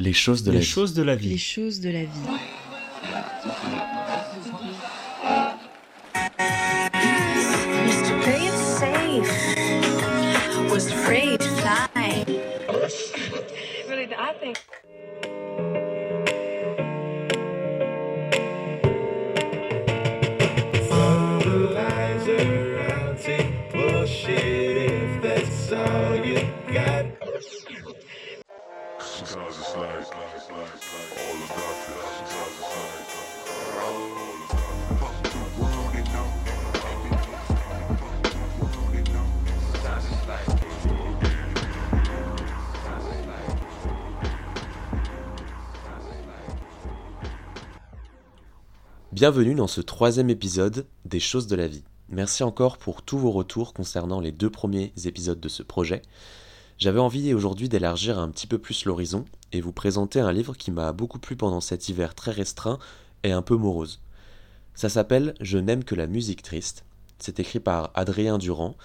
Les choses de Les la vie. choses de la vie. Les choses de la vie. Bienvenue dans ce troisième épisode des choses de la vie. Merci encore pour tous vos retours concernant les deux premiers épisodes de ce projet. J'avais envie aujourd'hui d'élargir un petit peu plus l'horizon et vous présenter un livre qui m'a beaucoup plu pendant cet hiver très restreint et un peu morose. Ça s'appelle Je n'aime que la musique triste. C'est écrit par Adrien Durand.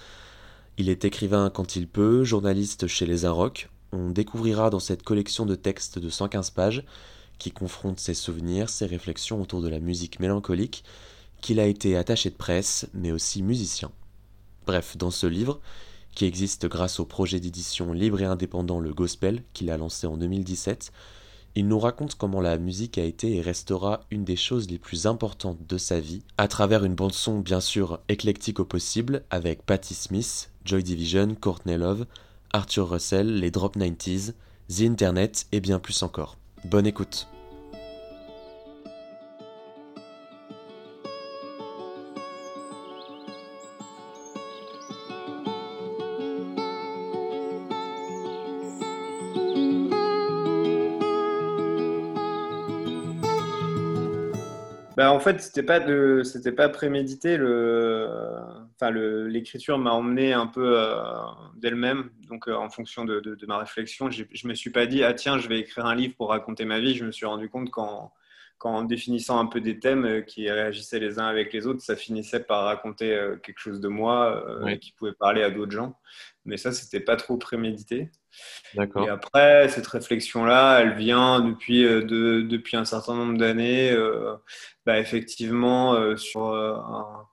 Il est écrivain quand il peut, journaliste chez Les Inrocks. On découvrira dans cette collection de textes de 115 pages qui confronte ses souvenirs, ses réflexions autour de la musique mélancolique, qu'il a été attaché de presse, mais aussi musicien. Bref, dans ce livre, qui existe grâce au projet d'édition libre et indépendant Le Gospel, qu'il a lancé en 2017, il nous raconte comment la musique a été et restera une des choses les plus importantes de sa vie, à travers une bande-son bien sûr éclectique au possible, avec Patti Smith, Joy Division, Courtney Love, Arthur Russell, les Drop 90s, The Internet et bien plus encore. Bonne écoute. En fait, c'était pas de, c'était pas prémédité. Le, enfin, le, l'écriture m'a emmené un peu euh, d'elle-même. Donc, euh, en fonction de, de, de ma réflexion, j'ai- je me suis pas dit, ah tiens, je vais écrire un livre pour raconter ma vie. Je me suis rendu compte qu'en, qu'en définissant un peu des thèmes euh, qui réagissaient les uns avec les autres, ça finissait par raconter quelque chose de moi qui pouvait parler à d'autres gens. Mais ça, c'était pas trop prémédité. D'accord. Et après, cette réflexion-là, elle vient depuis, euh, de- depuis un certain nombre d'années, euh, bah, effectivement, euh, sur, un-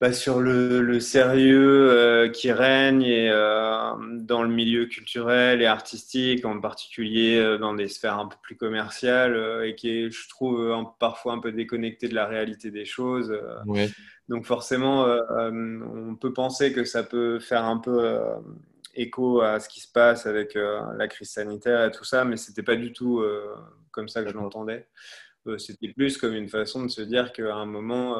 bah, sur le, le sérieux euh, qui règne et, euh, dans le milieu culturel et artistique, en particulier euh, dans des sphères un peu plus commerciales, et qui est, je trouve, un- parfois un peu déconnecté de la réalité des choses. Ouais. Donc forcément, on peut penser que ça peut faire un peu écho à ce qui se passe avec la crise sanitaire et tout ça, mais c'était pas du tout comme ça que je l'entendais. C'était plus comme une façon de se dire qu'à un moment,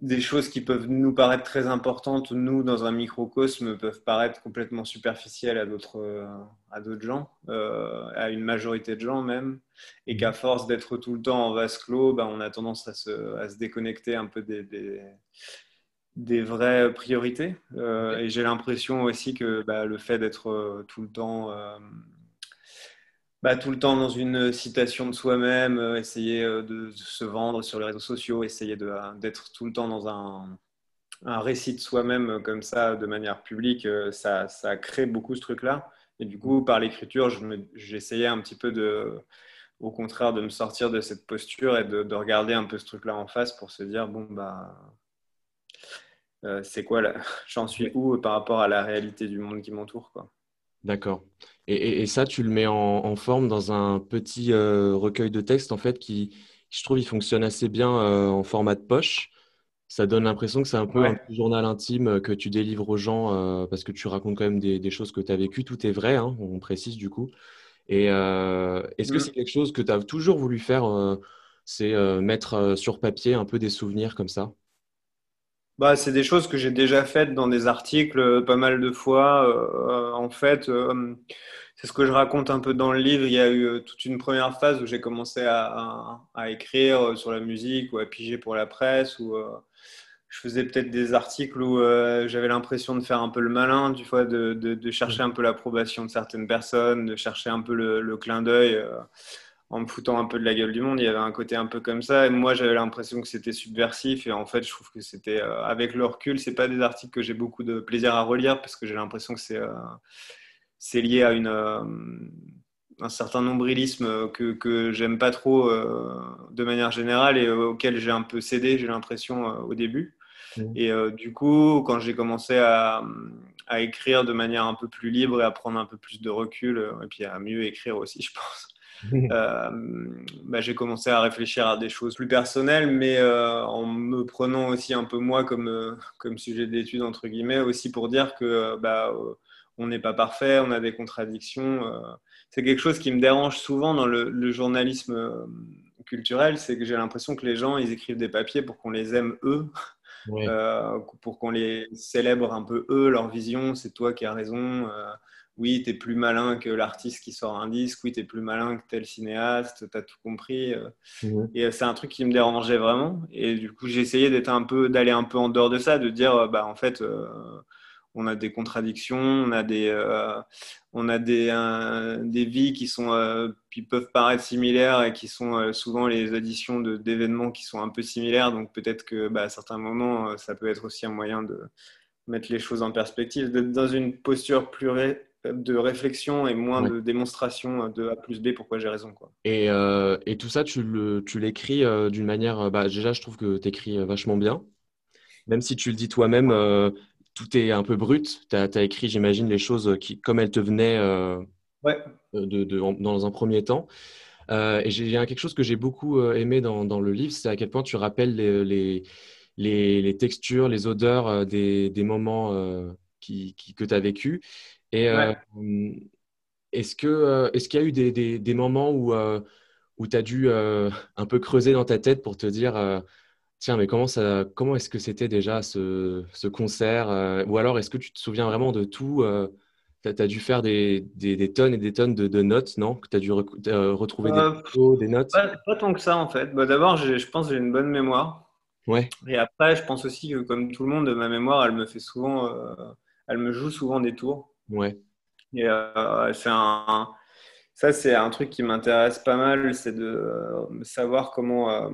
des choses qui peuvent nous paraître très importantes, nous, dans un microcosme, peuvent paraître complètement superficielles à d'autres euh, à d'autres gens, euh, à une majorité de gens même, et qu'à force d'être tout le temps en vase clos, ben, on a tendance à se, à se déconnecter un peu des, des, des vraies priorités. Euh, et j'ai l'impression aussi que bah, le fait d'être tout le temps euh, bah, tout le temps dans une citation de soi-même, euh, essayer euh, de se vendre sur les réseaux sociaux, essayer euh, d'être tout le temps dans un, un récit de soi-même comme ça, de manière publique, ça, ça crée beaucoup ce truc-là. Et du coup, par l'écriture, je j'essayais un petit peu de, au contraire, de me sortir de cette posture et de, de regarder un peu ce truc-là en face pour se dire, bon, bah, euh, c'est quoi J'en suis où par rapport à la réalité du monde qui m'entoure, quoi. D'accord. Et, et- et ça, tu le mets en, en forme dans un petit euh, recueil de textes, en fait, qui, je trouve, il fonctionne assez bien euh, en format de poche. Ça donne l'impression que c'est un peu Ouais. un petit journal intime euh, que tu délivres aux gens euh, parce que tu racontes quand même des, des choses que tu as vécues. Tout est vrai, hein, on précise du coup. Et est-ce que Mm. c'est quelque chose que tu as toujours voulu faire, c'est mettre sur papier un peu des souvenirs comme ça? Bah, c'est des choses que j'ai déjà faites dans des articles euh, pas mal de fois. Euh, en fait, euh, c'est ce que je raconte un peu dans le livre. Il y a eu euh, toute une première phase où j'ai commencé à, à- à écrire euh, sur la musique ou à piger pour la presse. Euh, je faisais peut-être des articles où euh, j'avais l'impression de faire un peu le malin, du fois de, de- de chercher un peu l'approbation de certaines personnes, de chercher un peu le, le clin d'œil. En me foutant un peu de la gueule du monde. Il y avait un côté un peu comme ça. Et moi, j'avais l'impression que c'était subversif. Et en fait, je trouve que c'était, euh, avec le recul, c'est pas des articles que j'ai beaucoup de plaisir à relire parce que j'ai l'impression que c'est euh, c'est lié à une, euh, un certain nombrilisme que, que j'aime pas trop de manière générale et auquel j'ai un peu cédé, j'ai l'impression, au début. Mhm. Et du coup, quand j'ai commencé à, à écrire de manière un peu plus libre et à prendre un peu plus de recul, et puis à mieux écrire aussi, je pense, euh, bah, j'ai commencé à réfléchir à des choses plus personnelles, mais euh, en me prenant aussi un peu moi comme, euh, comme sujet d'étude, entre guillemets, aussi pour dire que bah, on n'est pas parfait, on a des contradictions. c'est quelque chose qui me dérange souvent dans le, le journalisme culturel, c'est que j'ai l'impression que les gens, ils écrivent des papiers pour qu'on les aime eux, euh, pour qu'on les célèbre un peu eux, leur vision, c'est toi qui as raison. euh, oui, tu es plus malin que l'artiste qui sort un disque. Oui, tu es plus malin que tel cinéaste. Tu as tout compris. euh. Mhm. Et euh, c'est un truc qui me dérangeait vraiment. Et du coup, j'ai essayé d'être un peu, d'aller un peu en dehors de ça, de dire, euh, bah, en fait, euh, on a des contradictions, on a des, euh, on a des, euh, des vies qui sont, qui peuvent paraître similaires et qui sont souvent les additions de- d'événements qui sont un peu similaires. Donc peut-être que, bah, à certains moments, ça peut être aussi un moyen de mettre les choses en perspective, d'être dans une posture plus ré- de réflexion et moins Ouais. de démonstration de A plus B, pourquoi j'ai raison, quoi. Et, euh, et tout ça, tu le, tu l'écris euh, d'une manière. euh, Bah, déjà, je trouve que tu écris vachement bien. Même si tu le dis toi-même, euh, tout est un peu brut. Tu as, écrit, j'imagine, les choses qui, comme elles te venaient euh, Ouais. de, de- en- dans un premier temps. Et il y a quelque chose que j'ai beaucoup aimé dans, dans le livre, c'est à quel point tu rappelles les, les, les- les textures, les odeurs des, des moments qui, qui- que tu as vécu. Et euh, est-ce que, euh, est-ce qu'il y a eu des, des- des moments où, euh, où tu as dû euh, un peu creuser dans ta tête pour te dire, euh, tiens, mais comment ça, comment est-ce que c'était déjà ce, ce concert? euh, ou alors est-ce que tu te souviens vraiment de tout? tu as, dû faire des, des- des tonnes et des tonnes de, de notes, non? Que tu as dû rec- euh, retrouver des Euh, photos, des notes? Pas, pas tant que ça, en fait. Bah, D'abord, je pense que j'ai une bonne mémoire. Ouais, Et après, je pense aussi que, comme tout le monde, ma mémoire, elle me fait souvent, euh, elle me joue souvent des tours. Ouais, Et euh, c'est un, ça, c'est un truc qui m'intéresse pas mal, c'est de euh, savoir comment, euh,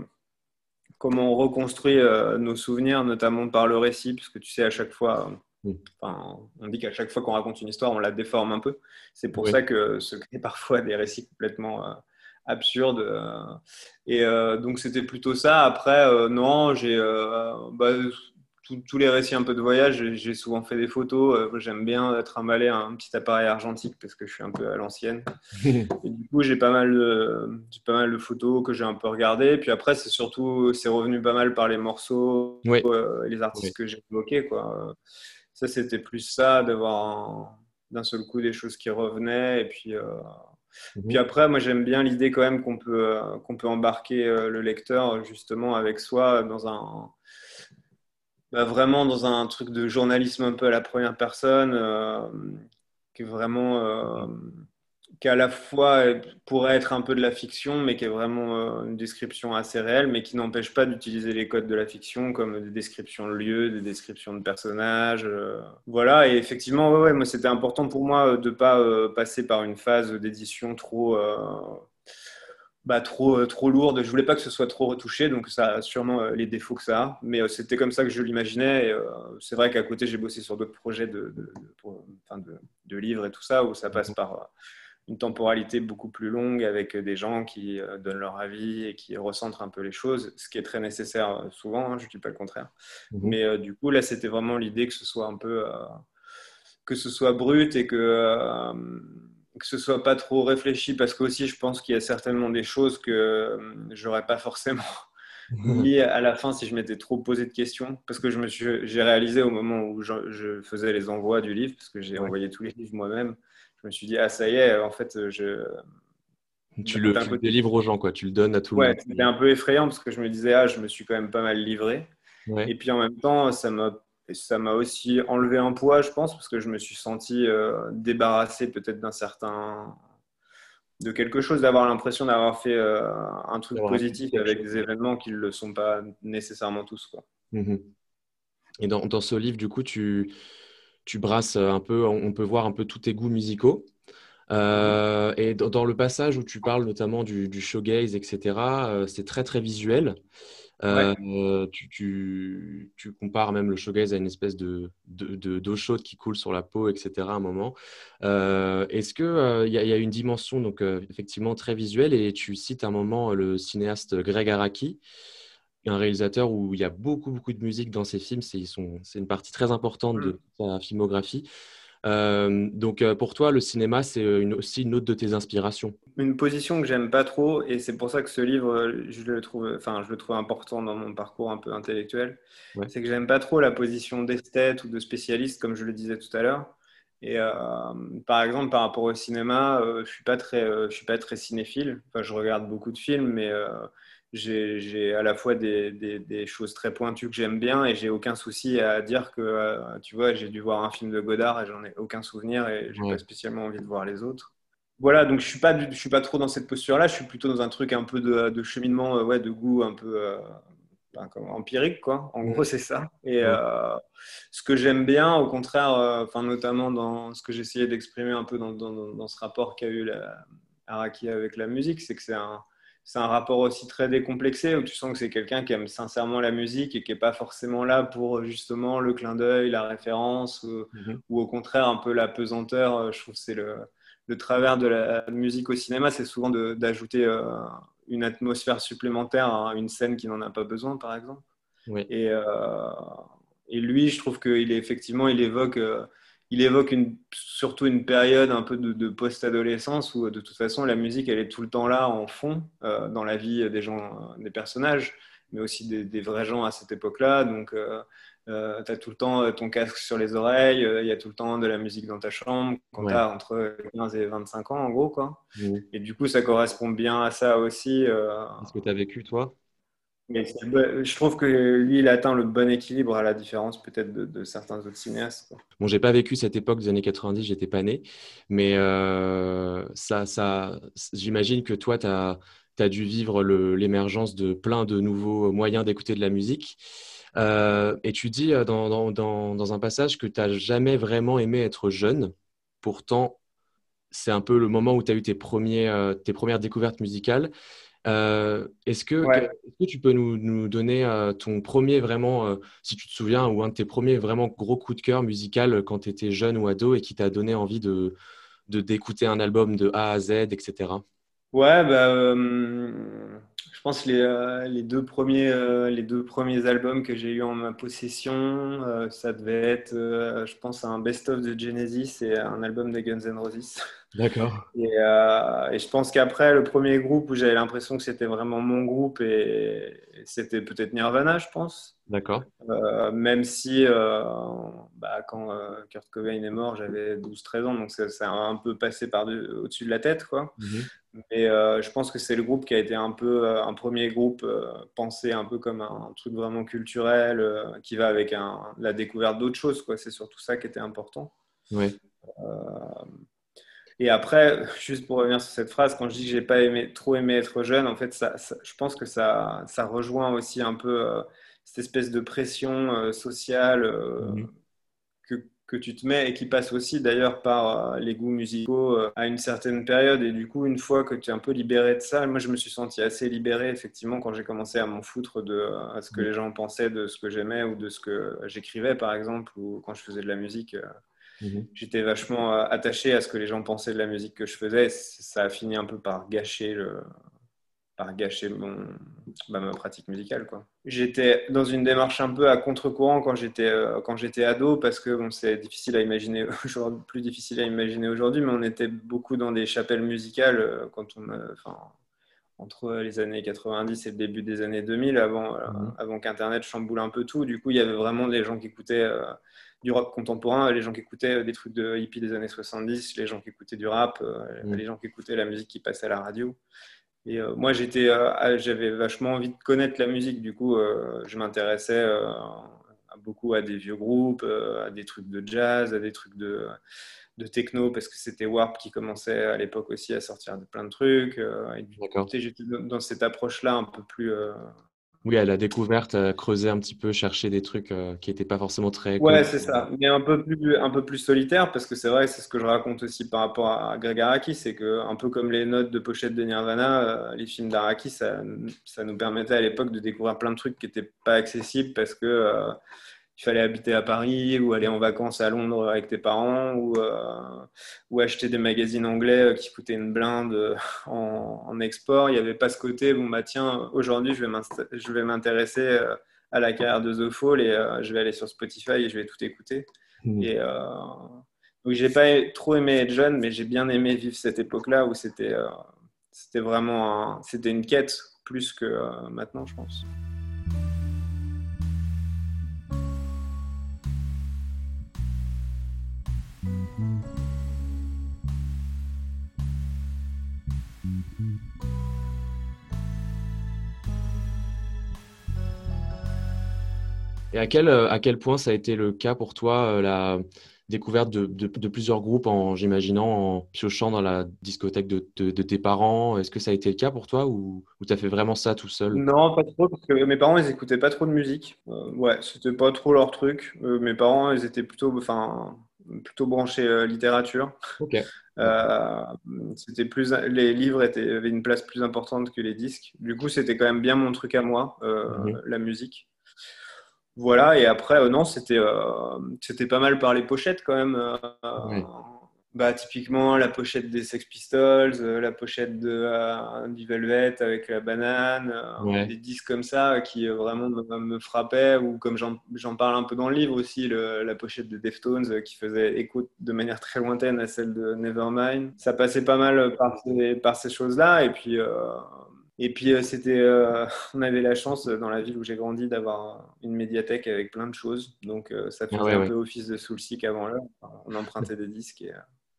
comment on reconstruit euh, nos souvenirs, notamment par le récit, parce que tu sais, à chaque fois, Mm. on dit qu'à chaque fois qu'on raconte une histoire, on la déforme un peu. C'est pour Oui. ça que se créent parfois des récits complètement absurdes. euh. et euh, donc, c'était plutôt ça. Après, euh, non, j'ai bah, tous- les récits un peu de voyage, j'ai- souvent fait des photos. Euh, J'aime bien être emballé un petit appareil argentique parce que je suis un peu à l'ancienne. Et du coup, j'ai pas mal de, j'ai pas mal de photos que j'ai un peu regardées. Puis après, c'est surtout, c'est revenu pas mal par les morceaux Oui. euh, et les artistes Oui. que j'ai évoqués, quoi. Ça, c'était plus ça, d'avoir un- d'un seul coup des choses qui revenaient. Et puis, euh, Mhm. puis après, moi, j'aime bien l'idée quand même qu'on peut, euh, qu'on peut embarquer euh, le lecteur justement avec soi dans un, bah, vraiment dans un truc de journalisme un peu à la première personne, euh, qui est vraiment, euh, qui à la fois pourrait être un peu de la fiction, mais qui est vraiment euh, une description assez réelle, mais qui n'empêche pas d'utiliser les codes de la fiction comme des descriptions de lieux, des descriptions de personnages. Voilà, et effectivement, ouais, moi, c'était important pour moi de ne pas passer par une phase d'édition trop. Bah, trop, euh, trop lourde. Je voulais pas que ce soit trop retouché, donc ça a sûrement euh, les défauts que ça a. Mais euh, c'était comme ça que je l'imaginais. c'est vrai qu'à côté, j'ai bossé sur d'autres projets de, de, de- livres et tout ça, où ça passe par une temporalité beaucoup plus longue avec des gens qui donnent leur avis et qui recentrent un peu les choses, ce qui est très nécessaire souvent, hein, je ne dis pas le contraire. Mhm. Mais euh, du coup, là, c'était vraiment l'idée que ce soit un peu, euh, que ce soit brut et que, euh, que ce soit pas trop réfléchi, parce qu'aussi, je pense qu'il y a certainement des choses que euh, j'aurais pas forcément mis à la fin si je m'étais trop posé de questions, parce que je me suis, j'ai réalisé au moment où je, je faisais les envois du livre, parce que j'ai Ouais. envoyé tous les livres moi-même, je me suis dit, ah, ça y est, en fait, je, Tu le, tu côté- délivres aux gens, quoi. Tu le donnes à tout le monde. c'était un peu effrayant, parce que je me disais, ah, je me suis quand même pas mal livré. Ouais. Et puis en même temps, ça m'a ça m'a aussi enlevé un poids, je pense, parce que je me suis senti euh, débarrassé peut-être d'un certain de quelque chose, d'avoir l'impression d'avoir fait euh, un truc positif avec des événements qui ne le sont pas nécessairement tous. Quoi. Mhm. Et dans, dans ce livre, du coup, tu, tu brasses un peu, on on peut voir un peu tous tes goûts musicaux. Euh, et dans, dans le passage où tu parles notamment du, du showgaze, etc., euh, c'est très très visuel. Euh, tu, tu- tu compares même le shoegaze à une espèce de, de, de- d'eau chaude qui coule sur la peau, etc. à un moment. Euh, est-ce que euh, y, a il y a une dimension donc effectivement très visuelle et tu cites à un moment le cinéaste Greg Araki, un réalisateur où il y a beaucoup beaucoup de musique dans ses films. C'est ils sont- c'est une partie très importante de sa filmographie. Euh, donc euh, pour toi, le cinéma, c'est une- aussi une autre de tes inspirations. Une position que j'aime pas trop, et c'est pour ça que ce livre, euh, je le trouve, enfin, je le trouve important dans mon parcours un peu intellectuel, Ouais. c'est que j'aime pas trop la position d'esthète ou de spécialiste, comme je le disais tout à l'heure. Et euh, par exemple, par rapport au cinéma, euh, je suis pas très, euh, je suis pas très cinéphile. Enfin, je regarde beaucoup de films, mais euh, j'ai, à la fois des, des, des choses très pointues que j'aime bien, et j'ai aucun souci à dire que, euh, tu vois, j'ai dû voir un film de Godard et j'en ai aucun souvenir, et j'ai Ouais. pas spécialement envie de voir les autres. Voilà, donc je suis pas, je suis pas trop dans cette posture-là. Je suis plutôt dans un truc un peu de, de cheminement, euh, ouais, de goût un peu euh, ben, comme empirique, quoi. En gros, c'est ça. Et euh, ce que j'aime bien, au contraire, euh, notamment dans ce que j'essayais d'exprimer un peu dans, dans, dans ce rapport qu'a eu la, Araki avec la musique, c'est que c'est un, c'est un rapport aussi très décomplexé où tu sens que c'est quelqu'un qui aime sincèrement la musique et qui est pas forcément là pour justement le clin d'œil, la référence ou, Mhm. ou au contraire un peu la pesanteur. Euh, Je trouve que c'est le, le travers de la musique au cinéma, c'est souvent d'ajouter euh, une atmosphère supplémentaire à une scène qui n'en a pas besoin, par exemple. Et, euh, et lui, je trouve qu'il est effectivement, il évoque, euh, il évoque une, surtout une période un peu de, de post-adolescence où de toute façon la musique, elle est tout le temps là en fond euh, dans la vie des gens, des personnages, mais aussi des, des vrais gens à cette époque-là. Donc, euh, euh, tu as tout le temps euh, ton casque sur les oreilles, il y a tout le temps de la musique dans ta chambre quand Ouais. tu as entre 15 et 25 ans, en gros. Quoi. Mhm. Et du coup, ça correspond bien à ça aussi. Est-ce que tu as vécu, toi? Mais je trouve que lui, il atteint le bon équilibre à la différence peut-être de, certains autres cinéastes. quoi. Bon, j'ai pas vécu cette époque des années 90, j'étais pas né, mais euh, ça, j'imagine que toi, tu as, dû vivre l'émergence de plein de nouveaux moyens d'écouter de la musique. Euh, et tu dis euh, dans, un passage que tu n'as jamais vraiment aimé être jeune. Pourtant, c'est un peu le moment où tu as eu tes premières découvertes musicales. Euh, est-ce que, Ouais. est-ce que tu peux nous, nous donner euh, ton premier vraiment, euh, si tu te souviens, ou un de tes premiers vraiment gros coups de cœur musical quand tu étais jeune ou ado et qui t'a donné envie de, d'écouter un album de A à Z, etc. Ouais, bah, je pense les, les, deux premiers, les deux premiers albums que j'ai eu en ma possession, ça devait être, je pense, un best-of de Genesis et un album de Guns N' Roses. D'accord. Et, euh, et je pense qu'après, le premier groupe où j'avais l'impression que c'était vraiment mon groupe, et, et c'était peut-être Nirvana, je pense. D'accord. Euh, même si euh, bah, quand Kurt Cobain est mort, j'avais 12-13 ans, donc ça, ça a un peu passé par au-dessus de la tête. Quoi. Mhm. Mais je pense que c'est le groupe qui a été un peu un premier groupe pensé un peu comme un, truc vraiment culturel qui va avec un, la découverte d'autres choses. Quoi. C'est surtout ça qui était important. Ouais. Et après, juste pour revenir sur cette phrase, quand je dis que j'ai pas aimé, trop aimé être jeune, en fait, ça, ça- je pense que ça, ça rejoint aussi un peu euh, cette espèce de pression euh, sociale euh, Mhm. que, que tu te mets et qui passe aussi d'ailleurs par les goûts musicaux à une certaine période. Et du coup, une fois que tu es un peu libéré de ça, moi je me suis senti assez libéré effectivement quand j'ai commencé à m'en foutre de à ce que Mhm. les gens pensaient de ce que j'aimais ou de ce que j'écrivais par exemple ou quand je faisais de la musique. Mhm. j'étais vachement euh, attaché à ce que les gens pensaient de la musique que je faisais. Ça a fini un peu par gâcher, le, par gâcher mon, bah, ma pratique musicale. quoi. J'étais dans une démarche un peu à contre-courant quand j'étais euh, quand j'étais ado parce que bon, c'est difficile à imaginer aujourd'hui, plus difficile à imaginer aujourd'hui, mais on était beaucoup dans des chapelles musicales euh, quand on, euh, entre les années 90 et le début des années 2000, avant, euh, Mhm. avant qu'Internet chamboule un peu tout. Du coup, il y avait vraiment des gens qui écoutaient du rock contemporain, les gens qui écoutaient des trucs de hippie des années 70, les gens qui écoutaient du rap, euh, Mhm. les gens qui écoutaient la musique qui passait à la radio. Et euh, moi, j'étais, euh, j'avais vachement envie de connaître la musique. Du coup, euh, je m'intéressais euh, beaucoup à des vieux groupes, euh, à des trucs de jazz, à des trucs de, de techno, parce que c'était Warp qui commençait à l'époque aussi à sortir de plein de trucs. euh, et du j'étais dans cette approche-là un peu plus, euh, Oui, à la découverte, à creuser un petit peu, chercher des trucs euh, qui n'étaient pas forcément très Ouais, c'est ça. Mais un peu plus, un peu plus solitaire, parce que c'est vrai, c'est ce que je raconte aussi par rapport à Greg Araki, c'est que un peu comme les notes de pochette de Nirvana, euh, les films d'Araki, ça, ça nous permettait à l'époque de découvrir plein de trucs qui n'étaient pas accessibles parce que euh, il fallait habiter à Paris ou aller en vacances à Londres avec tes parents ou, euh, ou acheter des magazines anglais euh, qui coûtaient une blinde euh, en, en export. Il n'y avait pas ce côté, bon bah tiens, aujourd'hui je vais m'intéresser à la carrière de The Fall et euh, je vais aller sur Spotify et je vais tout écouter. Mm. Et euh, donc j'ai pas trop aimé être jeune, mais j'ai bien aimé vivre cette époque-là où c'était c'était vraiment un- c'était une quête plus que maintenant, je pense. Et à quel, euh, à quel point ça a été le cas pour toi, euh, la découverte de, de- de plusieurs groupes, en, j'imaginant, en piochant dans la discothèque de, de- tes parents? Est-ce que ça a été le cas pour toi ou, ou tu as fait vraiment ça tout seul? Non, pas trop, parce que mes parents, ils écoutaient pas trop de musique. Euh, ouais, c'était pas trop leur truc. Euh, mes parents, ils étaient plutôt, enfin, plutôt branchés euh, littérature. Ok. Euh, c'était plus, les livres étaient, avaient une place plus importante que les disques. Du coup, c'était quand même bien mon truc à moi, euh, Mhm. la musique. Voilà, et après, euh, non, c'était euh, c'était pas mal par les pochettes quand même. euh, bah, typiquement, la pochette des Sex Pistols, la pochette de, du Velvet avec la banane, Ouais. des disques comme ça qui vraiment me, me frappaient, ou comme j'en j'en parle un peu dans le livre aussi, le- la pochette de Deftones qui faisait écho de manière très lointaine à celle de Nevermind. Ça passait pas mal par ces, par ces choses-là, et puis. euh, et puis, euh, c'était, euh, on avait la chance euh, dans la ville où j'ai grandi d'avoir une médiathèque avec plein de choses. Donc, ça faisait Ah ouais, un ouais. peu office de soulseek avant l'heure. On empruntait des disques. Et,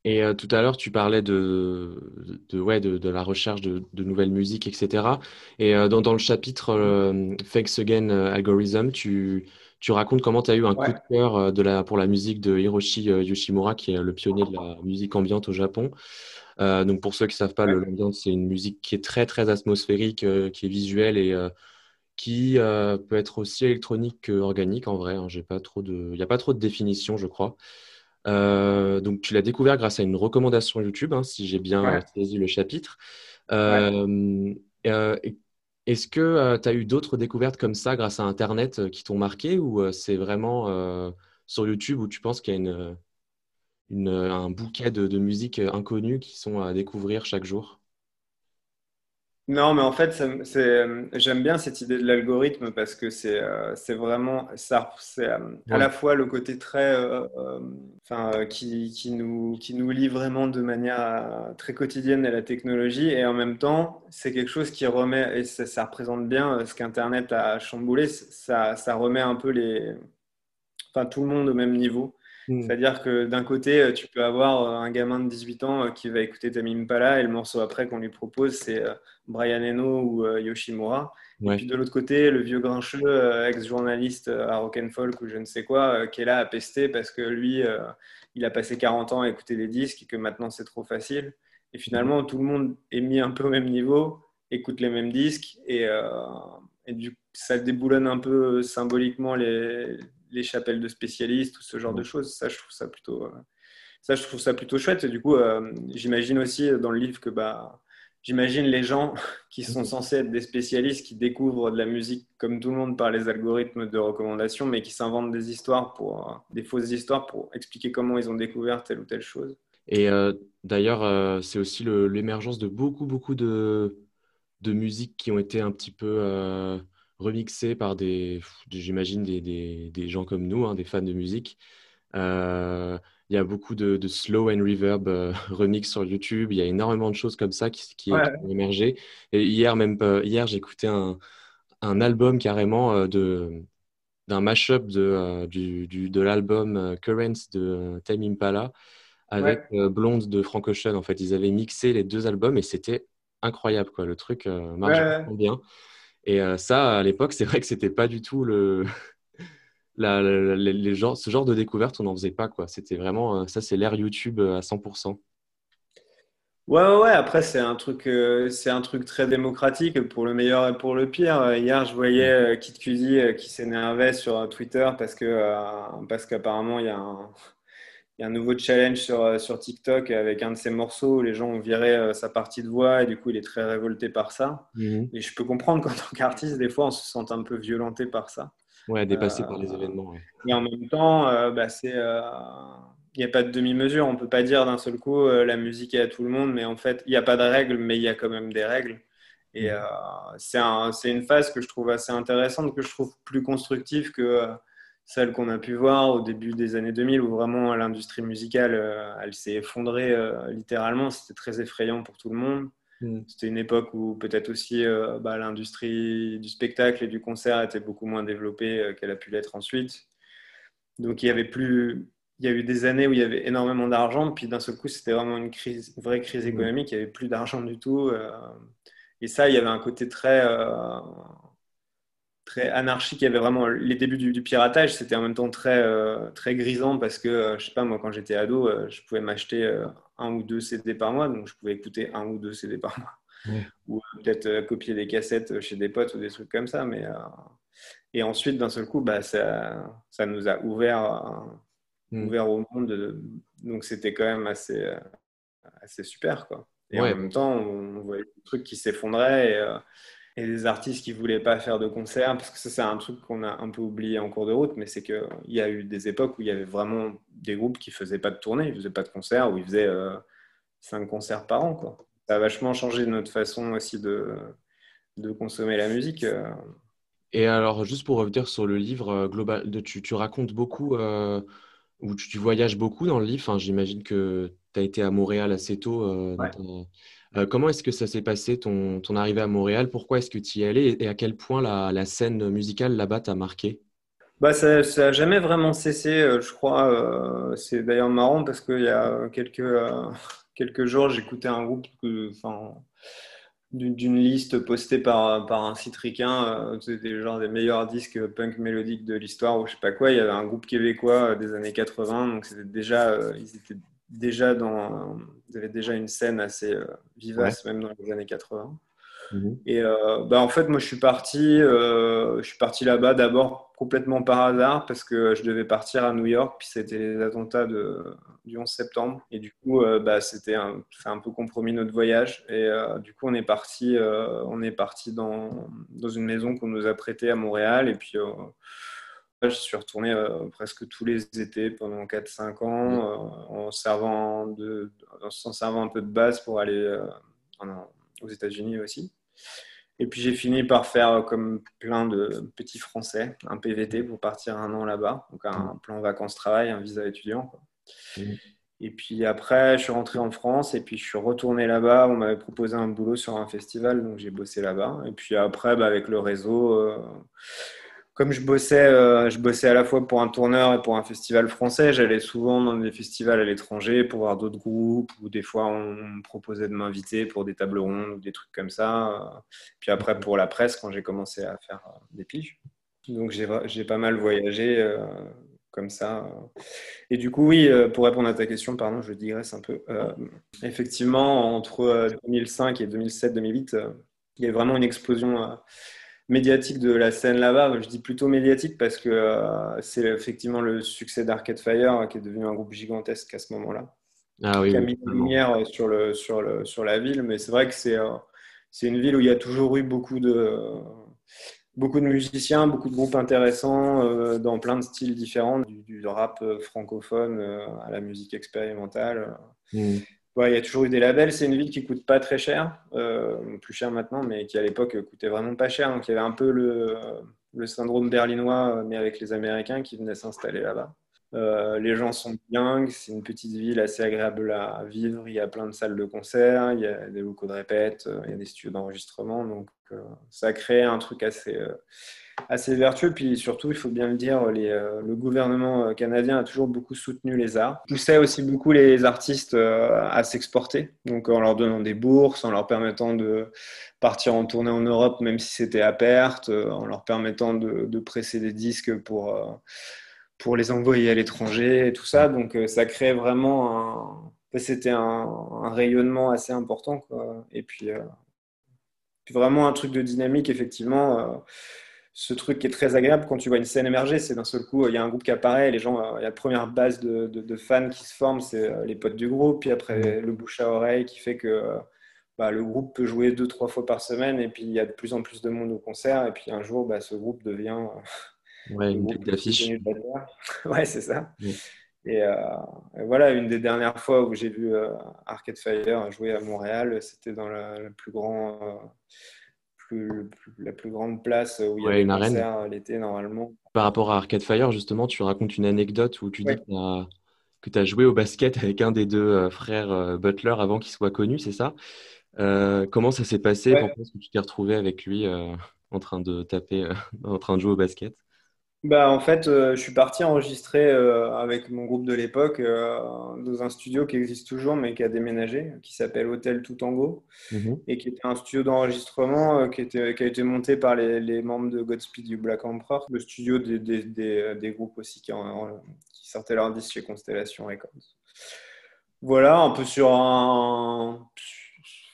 Et euh, tout à l'heure, tu parlais de, de, ouais, de, de la recherche de, de nouvelles musiques, etc. Et euh, dans, dans le chapitre euh, Thanks Again Algorithm, tu, tu racontes comment tu as eu un coup de cœur de la, pour la musique de Hiroshi Yoshimura, qui est le pionnier de la musique ambiante au Japon. Euh, donc pour ceux qui ne savent pas, le- Ouais. l'ambiance, c'est une musique qui est très, très atmosphérique, euh, qui est visuelle et euh, qui peut être aussi électronique qu'organique en vrai. hein. J'ai pas trop de... Il n'y a pas trop de définition, je crois. Donc, tu l'as découvert grâce à une recommandation YouTube, hein, si j'ai bien Ouais. saisi le chapitre. Ouais. Est-ce que tu as eu d'autres découvertes comme ça grâce à Internet qui t'ont marqué ou c'est vraiment sur YouTube où tu penses qu'il y a une, une- un bouquet de, de musiques euh, inconnues qui sont à découvrir chaque jour? Non, mais en fait, euh, j'aime bien cette idée de l'algorithme parce que c'est euh, vraiment ça, c'est euh, à la fois le côté très, euh, qui, qui nous, qui nous lie vraiment de manière très quotidienne à la technologie et en même temps, c'est quelque chose qui remet, et ça, ça représente bien ce qu'Internet a chamboulé, ça, ça remet un peu les, enfin, tout le monde au même niveau. Mm. C'est-à-dire que d'un côté, euh, tu peux avoir euh, un gamin de 18 ans euh, qui va écouter Tame Impala et le morceau après qu'on lui propose, c'est Brian Eno ou Yoshimura. Et puis de l'autre côté, le vieux grincheux, ex-journaliste à Rock and Folk ou je ne sais quoi, qui est là à pester parce que lui, il a passé 40 ans à écouter des disques et que maintenant c'est trop facile. Et finalement, tout le monde est mis un peu au même niveau, écoute les mêmes disques et, euh, et du ça déboulonne un peu symboliquement les, les chapelles de spécialistes ou ce genre de choses. Ça, je trouve ça plutôt, euh, ça, je trouve ça plutôt chouette. Et du coup, euh, j'imagine aussi dans le livre que bah, j'imagine les gens qui sont censés être des spécialistes qui découvrent de la musique comme tout le monde par les algorithmes de recommandation, mais qui s'inventent des histoires pour euh, des fausses histoires pour expliquer comment ils ont découvert telle ou telle chose. Et euh, d'ailleurs, euh, c'est aussi l'émergence de beaucoup, beaucoup de, de musiques qui ont été un petit peu euh, remixées par des, j'imagine, des, des, des gens comme nous, hein, des fans de musique. Euh, il y a beaucoup de, de slow and reverb euh, remix sur YouTube. Il y a énormément de choses comme ça qui, qui, Ouais. qui ont émergé. Et hier, même pas- hier, j'écoutais un, un album carrément euh, de, d'un mashup de, euh, du, du- de l'album euh, Currents de euh, Tame Impala avec euh, Blonde de Frank Ocean. En fait, ils avaient mixé les deux albums et c'était incroyable, quoi. Le truc euh, marche Ouais, bien. Et euh, ça, à l'époque, c'est vrai que c'était pas du tout le, la, la- les, les genres- ce genre de découverte, on n'en faisait pas, quoi. C'était vraiment, euh, ça, c'est l'ère YouTube euh, à 100%. Ouais, ouais, ouais. Après, c'est un truc, euh, c'est un truc très démocratique pour le meilleur et pour le pire. Hier, je voyais euh, Kid Cudi euh, qui s'énervait sur Twitter parce que, parce qu'apparemment, il y a un, il y a un nouveau challenge sur, euh, sur TikTok avec un de ses morceaux où les gens ont viré euh, sa partie de voix et du coup, il est très révolté par ça. Mhm. Et je peux comprendre qu'en tant qu'artiste, des fois, on se sent un peu violenté par ça. Ouais, dépassé par les Euh, événements. ouais. et en même temps, euh, bah, c'est, euh, il n'y a pas de demi-mesure. On peut pas dire d'un seul coup euh, la musique est à tout le monde, mais en fait, il n'y a pas de règles, mais il y a quand même des règles. Et Mhm. euh, c'est un- une phase que je trouve assez intéressante, que je trouve plus constructive que euh, celle qu'on a pu voir au début des années 2000, où vraiment l'industrie musicale, euh, elle s'est effondrée euh, littéralement. C'était très effrayant pour tout le monde. Mhm. C'était une époque où peut-être aussi euh, bah, l'industrie du spectacle et du concert était beaucoup moins développée qu'elle a pu l'être ensuite. Donc il y avait plus, il y a eu des années où il y avait énormément d'argent, puis d'un seul coup c'était vraiment une crise, une vraie crise Mhm. économique. Il y avait plus d'argent du tout, euh, et ça, il y avait un côté très euh, très anarchique. Il y avait vraiment les débuts du, du piratage. C'était en même temps très euh, très grisant parce que euh, je sais pas moi quand j'étais ado, euh, je pouvais m'acheter un ou deux CD par mois, donc je pouvais écouter un ou deux CD par mois, Ouais. ou peut-être copier des cassettes chez des potes ou des trucs comme ça, mais et ensuite, d'un seul coup, bah, ça, ça nous a ouvert, Mhm. ouvert au monde. de- donc, c'était quand même assez, assez super. Quoi. Et Ouais. en même temps, on, on voyait des trucs qui s'effondraient et, et des artistes qui ne voulaient pas faire de concerts. Parce que ça, c'est un truc qu'on a un peu oublié en cours de route, mais c'est qu'il y a eu des époques où il y avait vraiment des groupes qui ne faisaient pas de tournée, ils ne faisaient pas de concerts, où ils faisaient euh, cinq concerts par an. Quoi. Ça a vachement changé notre façon aussi de, de consommer la musique. euh. Et alors, juste pour revenir sur le livre, euh, global, de- tu, tu racontes beaucoup, euh, ou tu, tu voyages beaucoup dans le livre. Enfin, j'imagine que tu as été à Montréal assez tôt. euh, Ouais. dans ta- Euh, comment est-ce que ça s'est passé, ton, arrivée à Montréal? Pourquoi est-ce que tu y allé et, à quel point la, scène musicale là-bas t'a marqué? Bah, ça n'a jamais vraiment cessé, euh, je crois. euh, c'est d'ailleurs marrant parce qu'il y a quelques, quelques jours, j'écoutais un groupe d'une liste postée par, par un site ricain, euh, c'était genre des meilleurs disques punk mélodiques de l'histoire ou je sais pas quoi. Il y avait un groupe québécois des années 80, donc c'était déjà, ils étaient déjà dans, ils avaient déjà une scène assez euh, vivace, même dans les années 80. Mhm. Et euh, bah, en fait, moi, je suis parti, euh, je suis parti là-bas d'abord complètement par hasard parce que je devais partir à New York, puis c'était les attentats de, du 11 septembre. Et du coup, euh, bah, c'était un, un peu compromis notre voyage. Et du coup, on est parti, on est parti dans, dans une maison qu'on nous a prêtée à Montréal. Et puis, je suis retourné euh, presque tous les étés pendant 4-5 ans euh, en servant de, en s'en servant un peu de base pour aller euh, en- aux États-Unis aussi. Et puis j'ai fini par faire comme plein de petits Français, un PVT pour partir un an là-bas, donc un plan vacances-travail, un visa étudiant. quoi. Mhm. Et puis après, je suis rentré en France et puis je suis retourné là-bas. On m'avait proposé un boulot sur un festival, donc j'ai bossé là-bas. Et puis après, bah, avec le réseau, euh, comme je bossais, euh, je bossais à la fois pour un tourneur et pour un festival français, j'allais souvent dans des festivals à l'étranger pour voir d'autres groupes, ou des fois on me proposait de m'inviter pour des tables rondes ou des trucs comme ça. Puis après pour la presse, quand j'ai commencé à faire euh, des piges. Donc j'ai pas mal voyagé euh, comme ça. Et du coup, oui, euh, pour répondre à ta question, pardon, je digresse un peu. Euh, effectivement, entre euh, 2005 et 2007-2008, euh, il y a vraiment une explosion euh, médiatique de la scène là-bas. Je dis plutôt médiatique parce que euh, c'est effectivement le succès d'Arcade Fire qui est devenu un groupe gigantesque à ce moment-là, Ah oui, qui a mis une lumière sur, le, sur, le, sur la ville. Mais c'est vrai que c'est euh, c'est une ville où il y a toujours eu beaucoup de, beaucoup de musiciens, beaucoup de groupes intéressants euh, dans plein de styles différents, du, du rap francophone à la musique expérimentale. Il y a toujours eu des labels. C'est une ville qui coûte pas très cher, euh, plus cher maintenant, mais qui à l'époque coûtait vraiment pas cher. Donc il y avait un peu le, syndrome berlinois, euh, mais avec les Américains qui venaient s'installer là-bas. Euh, les gens sont bilingues, c'est une petite ville assez agréable à vivre. Il y a plein de salles de concert, il y a des locaux de répète, il y a des studios d'enregistrement. Donc ça a créé un truc assez, assez vertueux. Puis surtout, il faut bien le dire, euh, le gouvernement euh, canadien a toujours beaucoup soutenu les arts. Poussait aussi beaucoup les artistes euh, à s'exporter, donc en leur donnant des bourses, en leur permettant de partir en tournée en Europe, même si c'était à perte, en leur permettant de, presser des disques pour, pour les envoyer à l'étranger et tout ça. Donc ça crée vraiment un, c'était un, rayonnement assez important. Et puis, puis vraiment un truc de dynamique, effectivement. Ce truc qui est très agréable quand tu vois une scène émerger, c'est d'un seul coup, il y a un groupe qui apparaît, les gens, euh, il y a la première base de, de- de fans qui se forment, c'est euh, les potes du groupe, puis après le bouche à oreille qui fait que euh, bah, le groupe peut jouer deux, trois fois par semaine, et puis il y a de plus en plus de monde au concert, et puis un jour, bah, ce groupe devient Ouais, le une groupe tête le d'affiche. Ouais, c'est ça. Et, euh, et voilà, une des dernières fois où j'ai vu euh, Arcade Fire jouer à Montréal, c'était dans la plus grand, euh, plus, plus- la plus grande place où il y Ouais, avait une des arène. euh, l'été normalement. Par rapport à Arcade Fire, justement, tu racontes une anecdote où tu Ouais. dis que tu as, joué au basket avec un des deux euh, frères euh, Butler avant qu'il soit connu, c'est ça? Euh, comment ça s'est passé? Pourquoi est-ce que tu t'es retrouvé avec lui euh, en train de taper, en train de jouer au basket? Bah, en fait, euh, je suis parti enregistrer euh, avec mon groupe de l'époque euh, dans un studio qui existe toujours mais qui a déménagé, qui s'appelle Hôtel Toutango. Mhm. et qui était un studio d'enregistrement qui, était, qui a été monté par les, les membres de Godspeed You Black Emperor, le studio des, des, des, des groupes aussi qui, en- qui sortaient leurs disques chez Constellation Records. Voilà, un peu sur un...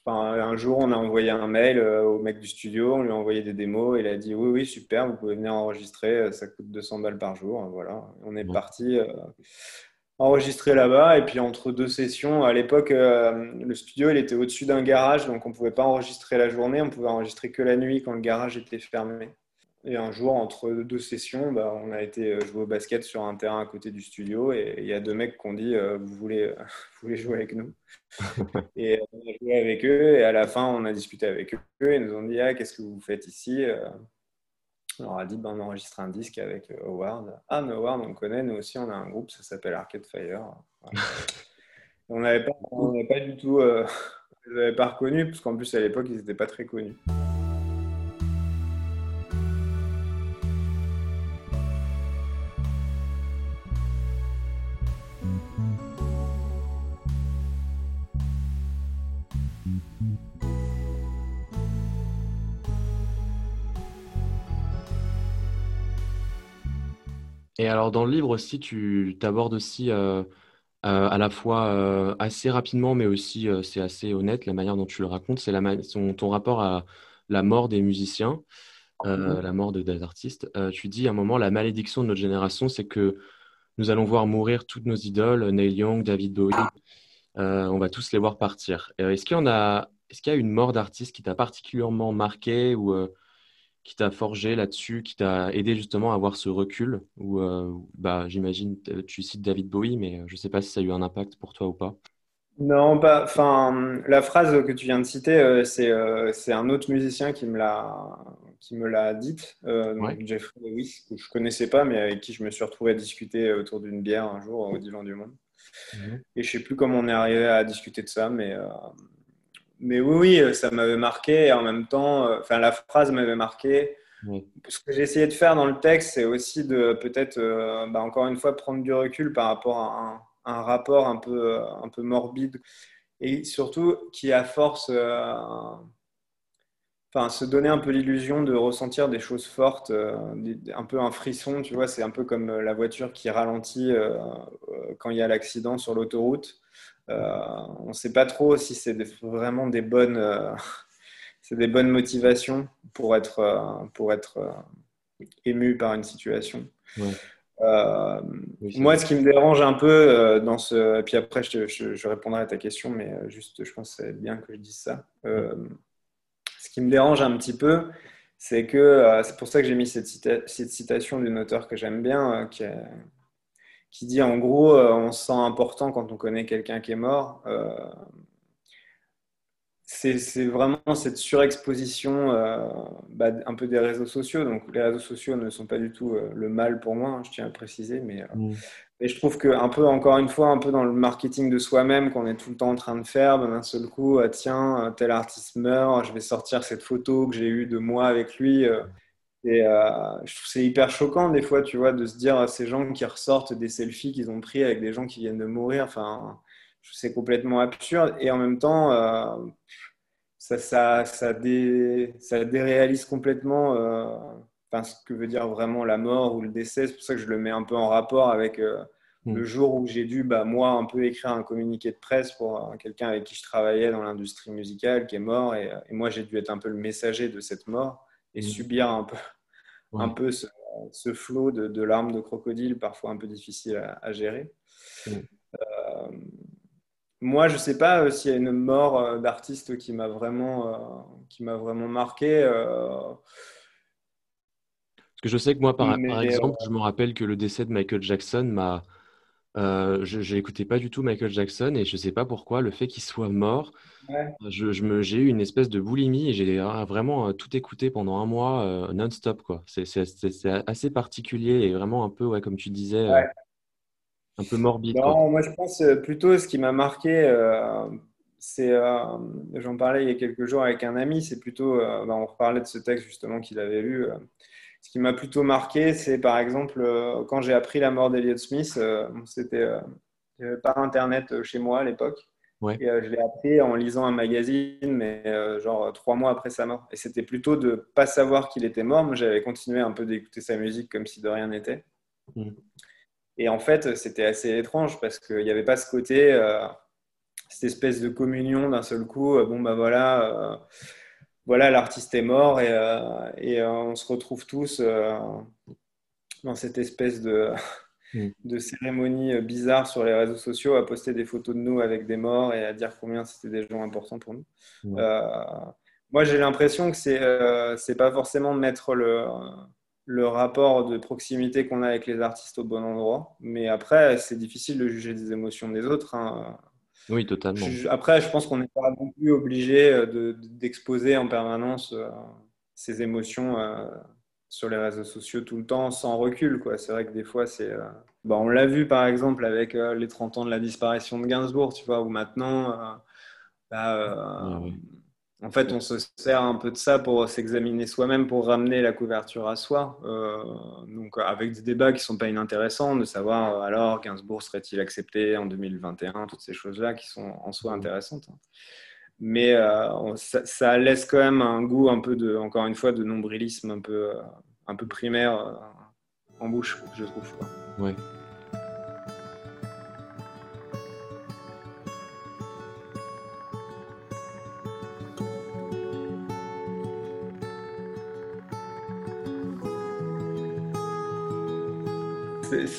Enfin, un jour, on a envoyé un mail euh, au mec du studio, on lui a envoyé des démos, il a dit oui, oui, super, vous pouvez venir enregistrer, euh, ça coûte 200 balles par jour. Voilà, on est Ouais. parti euh, enregistrer là-bas, et puis entre deux sessions, à l'époque, euh, le studio, il était au-dessus d'un garage, donc on ne pouvait pas enregistrer la journée, on pouvait enregistrer que la nuit quand le garage était fermé. Et un jour, entre deux sessions, bah, on a été euh, jouer au basket sur un terrain à côté du studio, et il y a deux mecs qui ont dit euh, vous, voulez, vous voulez jouer avec nous? Et on a joué avec eux, et à la fin, on a discuté avec eux, et ils nous ont dit ah, qu'est-ce que vous faites ici Euh, On leur a dit ben, on enregistre un disque avec euh, Howard. Ah, mais Howard, on connaît, nous aussi, on a un groupe, ça s'appelle Arcade Fire. Voilà. on n'avait pas, on pas du tout. euh, on les avait pas reconnus, parce qu'en plus, à l'époque, ils n'étaient pas très connus. Et alors, dans le livre aussi, tu abordes aussi euh, euh, à la fois euh, assez rapidement, mais aussi c'est assez honnête la manière dont tu le racontes, c'est ton rapport à la mort des musiciens, euh, la mort de- des artistes. Tu dis à un moment, la malédiction de notre génération, c'est que nous allons voir mourir toutes nos idoles, Neil Young, David Bowie, euh, on va tous les voir partir. Est-ce qu'il y en a, est-ce qu'il y a une mort d'artiste qui t'a particulièrement marqué ou qui t'a forgé là-dessus, qui t'a aidé justement à avoir ce recul Ou euh, bah, j'imagine, tu cites David Bowie, mais euh, je ne sais pas si ça a eu un impact pour toi ou pas. Non, pas. Enfin, la phrase que tu viens de citer, euh, c'est c'est un autre musicien qui me l'a qui me l'a dite, euh, Ouais. Jeffrey Lewis, que je connaissais pas, mais avec qui je me suis retrouvé à discuter autour d'une bière un jour au Divan du Monde. Mhm. Et je sais plus comment on est arrivé à discuter de ça, mais euh, mais oui, oui, ça m'avait marqué. Et en même temps, euh, enfin, la phrase m'avait marqué. Ce que j'ai essayé de faire dans le texte, c'est aussi de peut-être, euh, bah, encore une fois, prendre du recul par rapport à un, un rapport un peu, euh, un peu morbide et surtout qui, à force, euh, enfin, se donner un peu l'illusion de ressentir des choses fortes, euh, un peu un frisson, tu vois, c'est un peu comme euh, la voiture qui ralentit euh, euh, quand il y a l'accident sur l'autoroute. Euh, on ne sait pas trop si c'est vraiment des bonnes, euh, c'est des bonnes motivations pour être, euh, pour être ému par une situation. Ouais. Euh, Oui, c'est moi, vrai. ce qui me dérange un peu euh, dans ce. Et puis après, je, te- je- je répondrai à ta question, mais juste, je pense que c'est bien que je dise ça. Euh, ce qui me dérange un petit peu, c'est que c'est pour ça que j'ai mis cette, cita- cette citation d'une auteure que j'aime bien, qui, est- qui dit en gros, euh, on se sent important quand on connaît quelqu'un qui est mort. Euh, c'est vraiment cette surexposition euh, bah, un peu des réseaux sociaux. Donc, les réseaux sociaux ne sont pas du tout le mal pour moi, hein, je tiens à préciser, mais, euh, Mm. mais je trouve que un peu, encore une fois, un peu dans le marketing de soi-même qu'on est tout le temps en train de faire, d'un seul coup, ah, tiens, tel artiste meurt, je vais sortir cette photo que j'ai eue de moi avec lui. Et euh, je trouve c'est hyper choquant des fois, tu vois, de se dire à ces gens qui ressortent des selfies qu'ils ont pris avec des gens qui viennent de mourir. Enfin, je trouve que c'est complètement absurde. Et en même temps, euh, ça, ça, ça, dé- ça déréalise complètement euh, enfin, ce que veut dire vraiment la mort ou le décès. C'est pour ça que je le mets un peu en rapport avec, Mm. Le jour où j'ai dû, bah, moi, un peu écrire un communiqué de presse pour quelqu'un avec qui je travaillais dans l'industrie musicale qui est mort, et, et moi, j'ai dû être un peu le messager de cette mort et subir un peu, Ouais. un peu ce, ce flot de, de larmes de crocodile, parfois un peu difficile à, à gérer. Euh, moi, je sais pas euh, s'il y a une mort euh, d'artiste qui m'a vraiment, qui m'a vraiment marqué. Parce que je sais que moi, par, Mais, par exemple, je me rappelle que le décès de Michael Jackson m'a. Euh, je n'écoutais pas du tout Michael Jackson et je sais pas pourquoi, le fait qu'il soit mort, Ouais. je, je me, j'ai eu une espèce de boulimie et j'ai euh, vraiment euh, tout écouté pendant un mois euh, non-stop, quoi. C'est c'est- c'est- c'est assez particulier et vraiment un peu, ouais, comme tu disais, euh, un peu morbide, quoi. Non, moi je pense euh, plutôt ce qui m'a marqué, euh, c'est, euh, j'en parlais il y a quelques jours avec un ami, c'est plutôt, euh, bah, on reparlait de ce texte justement qu'il avait lu. Ce qui m'a plutôt marqué, c'est par exemple euh, quand j'ai appris la mort d'Elliott Smith, euh, c'était euh, par internet chez moi à l'époque. Ouais. Et je l'ai appris en lisant un magazine, mais genre trois mois après sa mort. Et c'était plutôt de pas savoir qu'il était mort. Moi, j'avais continué un peu d'écouter sa musique comme si de rien n'était. Mm. Et en fait, c'était assez étrange parce qu'il n'y avait pas ce côté, euh, cette espèce de communion d'un seul coup. bon, bah voilà, euh, voilà, l'artiste est mort et, euh, et euh, on se retrouve tous euh, dans cette espèce de, Mm. de cérémonie bizarre sur les réseaux sociaux à poster des photos de nous avec des morts et à dire combien c'était des gens importants pour nous. Ouais. Moi, j'ai l'impression que c'est c'est pas forcément mettre le, le rapport de proximité qu'on a avec les artistes au bon endroit, mais après, c'est difficile de juger des émotions des autres. hein. Oui, totalement. Je- après, je pense qu'on n'est pas non plus obligé euh, de- d'exposer en permanence euh, ces émotions euh, sur les réseaux sociaux tout le temps sans recul. C'est vrai que des fois, c'est. euh, bah, on l'a vu par exemple avec euh, les 30 ans de la disparition de Gainsbourg, tu vois, où maintenant, euh, bah, ouais. En fait, on se sert un peu de ça pour s'examiner soi-même, pour ramener la couverture à soi. Euh, donc, avec des débats qui sont pas inintéressants, de savoir euh, alors Gainsbourg serait-il accepté en 2021, toutes ces choses-là qui sont en soi intéressantes. hein. Mais euh, ça, laisse quand même un goût un peu de, encore une fois, de nombrilisme un peu, un peu primaire en bouche, je trouve. quoi. Ouais.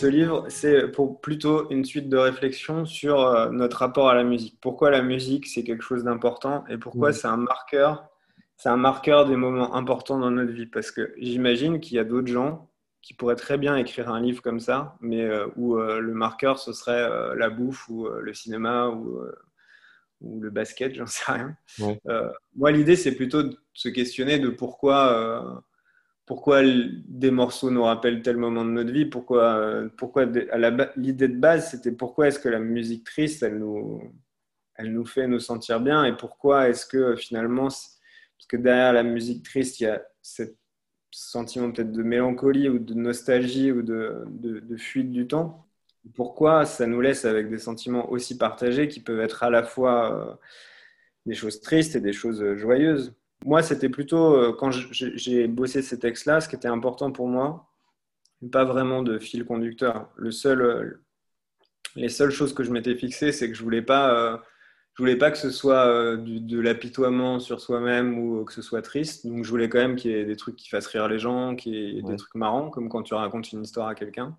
Ce livre, c'est pour plutôt une suite de réflexions sur euh, notre rapport à la musique. Pourquoi la musique, c'est quelque chose d'important et pourquoi Mhm. c'est un marqueur, c'est un marqueur des moments importants dans notre vie? Parce que j'imagine qu'il y a d'autres gens qui pourraient très bien écrire un livre comme ça, mais euh, où euh, le marqueur, ce serait euh, la bouffe ou le cinéma ou, ou le basket, j'en sais rien. Ouais. Moi, l'idée, c'est plutôt de se questionner de pourquoi... pourquoi des morceaux nous rappellent tel moment de notre vie, pourquoi, euh, pourquoi l'idée de base, c'était pourquoi est-ce que la musique triste, elle nous, fait nous sentir bien, et pourquoi est-ce que euh, finalement, parce que derrière la musique triste, il y a ce sentiment peut-être de mélancolie ou de nostalgie ou de, fuite du temps, pourquoi ça nous laisse avec des sentiments aussi partagés qui peuvent être à la fois euh, des choses tristes et des choses joyeuses? Moi, c'était plutôt, euh, quand j'ai bossé ces textes-là, ce qui était important pour moi, pas vraiment de fil conducteur. Le seul, euh, les seules choses que je m'étais fixé, c'est que je voulais pas, euh, je voulais pas que ce soit euh, du- de l'apitoiement sur soi-même ou que ce soit triste. Donc, je voulais quand même qu'il y ait des trucs qui fassent rire les gens, qu'il y ait Ouais. des trucs marrants, comme quand tu racontes une histoire à quelqu'un.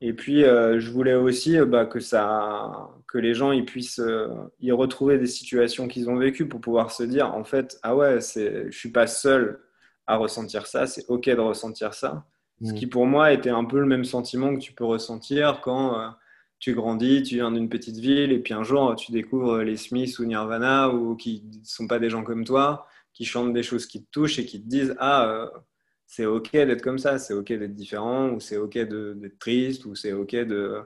Et puis, euh, je voulais aussi euh, bah, que, ça, que les gens ils puissent euh, y retrouver des situations qu'ils ont vécues pour pouvoir se dire, en fait, ah ouais, je suis pas seul à ressentir ça, c'est OK de ressentir ça. Ce Mm. qui pour moi était un peu le même sentiment que tu peux ressentir quand euh, tu grandis, tu viens d'une petite ville et puis un jour tu découvres les Smiths ou Nirvana ou qui ne sont pas des gens comme toi, qui chantent des choses qui te touchent et qui te disent, ah, c'est ok d'être comme ça, c'est ok d'être différent, ou c'est ok d'être triste, ou c'est ok de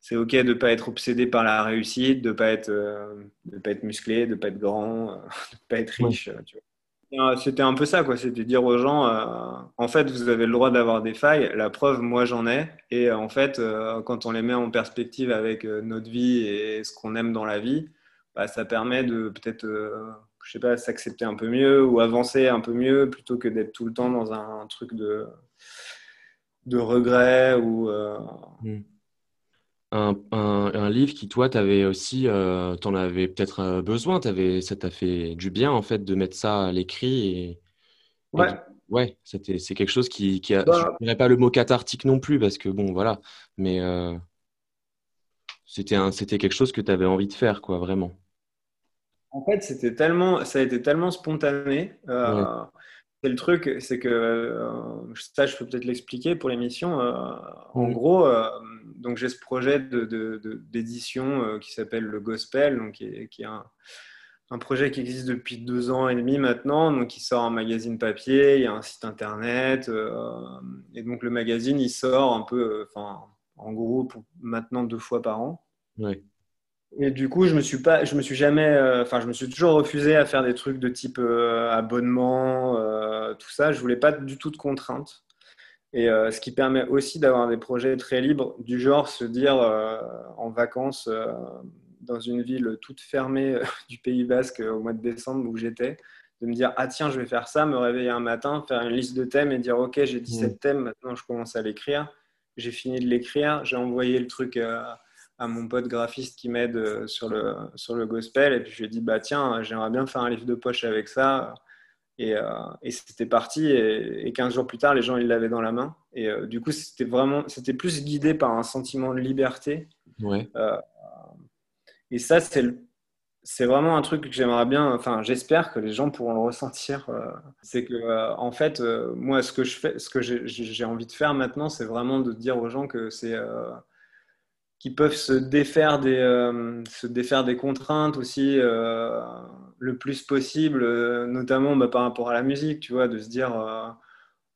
c'est ok de pas être obsédé par la réussite, de pas être euh, de pas être musclé, de pas être grand, euh, de pas être riche. euh, C'était un peu ça, quoi. C'était dire aux gens, euh, en fait, vous avez le droit d'avoir des failles. La preuve, moi, j'en ai. Et en fait, euh, quand on les met en perspective avec notre vie et ce qu'on aime dans la vie, bah, ça permet de peut-être euh, je sais pas, s'accepter un peu mieux ou avancer un peu mieux plutôt que d'être tout le temps dans un, truc de, de regret ou. euh, Mm. un, un- un livre qui, toi, t'avais aussi, euh, t'en avais peut-être euh, besoin, ça t'a fait du bien, en fait, de mettre ça à l'écrit. Et, et Ouais. ouais, c'est quelque chose qui, qui a, Bah, je dirais pas le mot cathartique non plus, parce que bon, voilà, mais euh, c'était quelque chose que tu avais envie de faire, quoi, vraiment. En fait, c'était tellement, ça a été tellement spontané. Euh, Ouais. c'est le truc, c'est que euh, ça, je peux peut-être l'expliquer pour l'émission. Euh, en gros, euh, donc j'ai ce projet de, de- de- d'édition euh, qui s'appelle le Gospel, donc qui est, qui est un, un projet qui existe depuis deux ans et demi maintenant, donc qui sort en magazine papier, il y a un site internet, et donc le magazine il sort un peu, enfin, en gros, pour- maintenant deux fois par an. Ouais. Et du coup, je me suis pas, je me suis jamais, euh, enfin, je me suis toujours refusé à faire des trucs de type euh, abonnement, euh, tout ça. Je voulais pas du tout de contraintes. Et ce qui permet aussi d'avoir des projets très libres, du genre se dire en vacances dans une ville toute fermée du Pays Basque au mois de décembre où j'étais, de me dire ah tiens je vais faire ça, me réveiller un matin, faire une liste de thèmes et dire ok j'ai 17 thèmes, maintenant je commence à l'écrire. J'ai fini de l'écrire, j'ai envoyé le truc euh, à mon pote graphiste qui m'aide euh, sur le, sur le gospel. Et puis je lui ai dit, bah tiens, j'aimerais bien faire un livre de poche avec ça. Et, euh, et c'était parti. Et, et 15 jours plus tard, les gens, ils l'avaient dans la main. Et euh, du coup, c'était vraiment, c'était plus guidé par un sentiment de liberté. Ouais. Euh, et ça, c'est c'est vraiment un truc que j'aimerais bien, enfin, j'espère que les gens pourront le ressentir. c'est que, en fait, moi, ce que je fais, ce que j'ai envie de faire maintenant, c'est vraiment de dire aux gens que c'est. Qu'ils peuvent se défaire des, euh, se défaire des contraintes aussi euh, le plus possible, euh, notamment bah, par rapport à la musique, tu vois, de se dire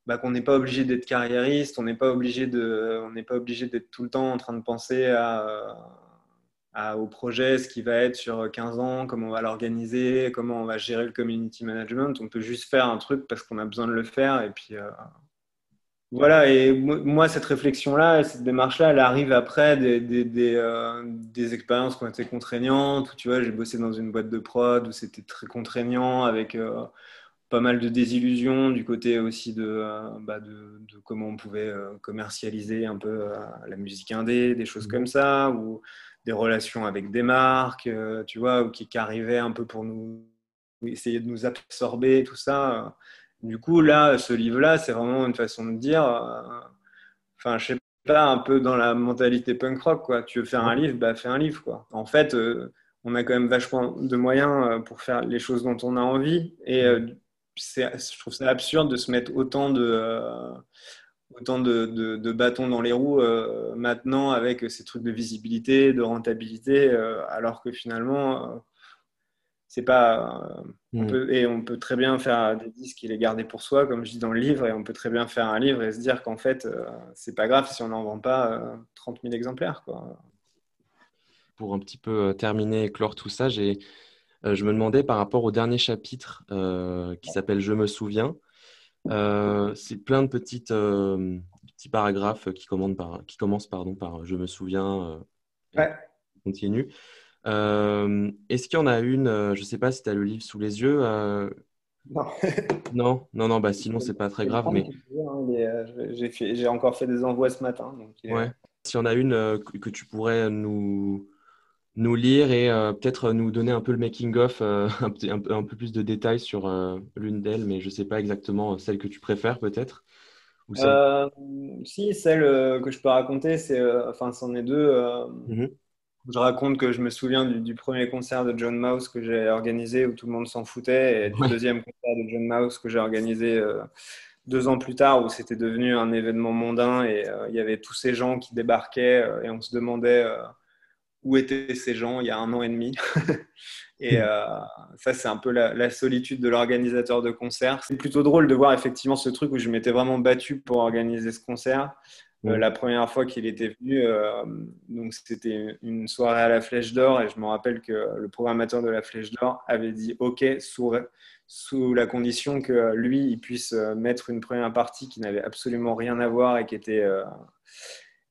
bah, qu'on n'est pas obligé d'être carriériste, on n'est pas obligé de, on n'est pas obligé d'être tout le temps en train de penser à, au projet, ce qui va être sur 15 ans, comment on va l'organiser, comment on va gérer le community management. On peut juste faire un truc parce qu'on a besoin de le faire et puis voilà, et mo- moi, cette réflexion-là, cette démarche-là, elle arrive après des, des, des, euh, des expériences qui ont été contraignantes, où tu vois, j'ai bossé dans une boîte de prod où c'était très contraignant, avec euh, pas mal de désillusions du côté aussi de, euh, bah, de, de comment on pouvait commercialiser un peu la musique indé, des choses comme ça, ou des relations avec des marques, tu vois, ou qui, qui arrivaient un peu pour nous essayer de nous absorber, tout ça. Du coup, là, ce livre-là, c'est vraiment une façon de dire, euh, enfin, je sais pas, un peu dans la mentalité punk rock, quoi. Tu veux faire un livre, bah, fais un livre, quoi. En fait, euh, on a quand même vachement de moyens euh, pour faire les choses dont on a envie, et je trouve ça absurde de se mettre autant de, euh, autant de, de- de bâtons dans les roues euh, maintenant avec ces trucs de visibilité, de rentabilité, euh, alors que finalement, c'est pas. euh, on Mm. peut, et on peut très bien faire des disques et les garder pour soi, comme je dis dans le livre, et on peut très bien faire un livre et se dire qu'en fait, euh, c'est pas grave si on n'en vend pas euh, 30 000 exemplaires. Quoi. Pour un petit peu euh, terminer et clore tout ça, j'ai, euh, je me demandais par rapport au dernier chapitre qui s'appelle Je me souviens. C'est plein de petites, petits paragraphes qui, commandent par, qui commencent pardon, par Je me souviens. Ouais. Continue. Euh, est-ce qu'il y en a une, euh, je ne sais pas si tu as le livre sous les yeux. euh, Non. non, non, non, bah sinon c'est pas très grave, mais euh, J'ai encore fait des envois ce matin. Donc, il est- ouais. S'il y en a une euh, que, tu pourrais nous, nous lire et euh, peut-être nous donner un peu le making-of, euh, un, peu un peu plus de détails sur l'une d'elles, mais je ne sais pas exactement celle que tu préfères peut-être. Celle- si, celle que je peux raconter, c'est, enfin, c'en est deux. Mhm. Je raconte que je me souviens du, du premier concert de John Mouse que j'ai organisé où tout le monde s'en foutait et du Ouais. deuxième concert de John Mouse que j'ai organisé euh, deux ans plus tard où c'était devenu un événement mondain et euh, il y avait tous ces gens qui débarquaient euh, et on se demandait où étaient ces gens il y a un an et demi. et ça, c'est un peu la, la solitude de l'organisateur de concert. C'est plutôt drôle de voir effectivement ce truc où je m'étais vraiment battu pour organiser ce concert. Euh, Ouais. la première fois qu'il était venu, euh, donc c'était une soirée à la Flèche d'Or et je me rappelle que le programmateur de la Flèche d'Or avait dit OK sous, sous la condition que lui il puisse euh, mettre une première partie qui n'avait absolument rien à voir et qui était,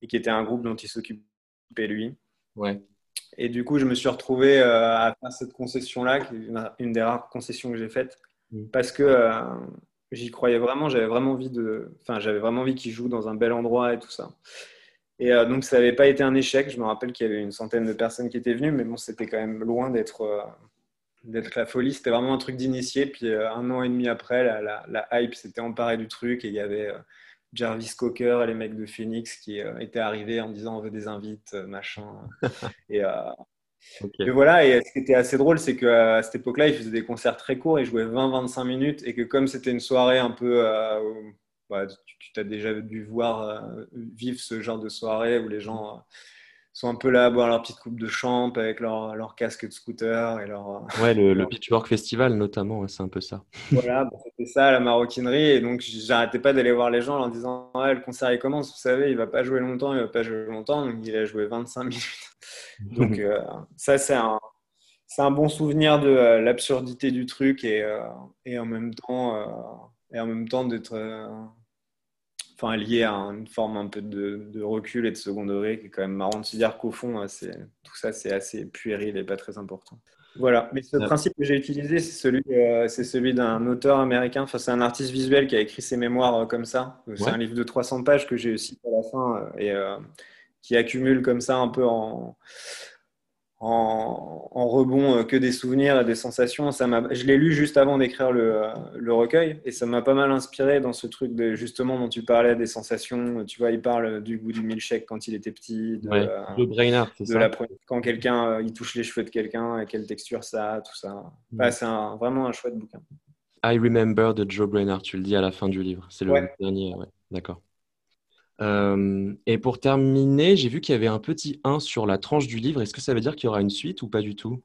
et qui était un groupe dont il s'occupait lui. Ouais. Et du coup, je me suis retrouvé euh, à faire cette concession-là, qui est une, des rares concessions que j'ai faites, Mm. parce que euh, j'y croyais vraiment. J'avais vraiment envie de, enfin, j'avais vraiment envie qu'il joue dans un bel endroit et tout ça. Et euh, donc, ça n'avait pas été un échec. Je me rappelle qu'il y avait une centaine de personnes qui étaient venues, mais bon, c'était quand même loin d'être euh, d'être la folie. C'était vraiment un truc d'initié. Puis euh, un an et demi après, la, la, la hype s'était emparée du truc et il y avait Jarvis Cocker et les mecs de Phoenix qui étaient arrivés en disant on veut des invites, machin. et, voilà, et ce qui était assez drôle, c'est qu'à cette époque-là, ils faisaient des concerts très courts, ils jouaient 20-25 minutes, et que comme c'était une soirée un peu... euh, bah, tu tu as déjà dû voir euh, vivre ce genre de soirée où les gens euh, sont un peu là à boire leur petite coupe de champ avec leur, leur casque de scooter et leur... Ouais, le, le Pitchfork Festival notamment, ouais, c'est un peu ça. voilà, bah, c'était ça la maroquinerie, et donc j'arrêtais pas d'aller voir les gens en leur disant ouais, le concert il commence, vous savez, il va pas jouer longtemps, il va pas jouer longtemps, donc il a joué 25 minutes. Donc euh, ça c'est un, bon souvenir de euh, l'absurdité du truc et, euh, et en même temps, et en même temps d'être enfin, lié à une forme un peu de, de recul et de second degré qui est quand même marrant de se dire qu'au fond, tout ça c'est assez puéril et pas très important. Voilà, mais ce principe que j'ai utilisé, c'est celui, euh, c'est celui d'un auteur américain, enfin, c'est un artiste visuel qui a écrit ses mémoires euh, comme ça. C'est Ouais. un livre de 300 pages que j'ai aussi à la fin euh, et qui accumule comme ça un peu en, en, en rebond euh, que des souvenirs et des sensations. Ça je l'ai lu juste avant d'écrire le, euh, le recueil et ça m'a pas mal inspiré dans ce truc de, justement dont tu parlais, des sensations. Tu vois, il parle du goût du milkshake quand il était petit, de, Ouais. euh, Le c'est de ça. la quand quelqu'un il touche les cheveux de quelqu'un et quelle texture ça a, tout ça. Mm. Ouais, c'est vraiment un chouette bouquin. I Remember de Joe Brainard, tu le dis à la fin du livre. C'est le Ouais. dernier, ouais. D'accord. Euh, et pour terminer, j'ai vu qu'il y avait un petit 1 sur la tranche du livre. Est-ce que ça veut dire qu'il y aura une suite ou pas du tout?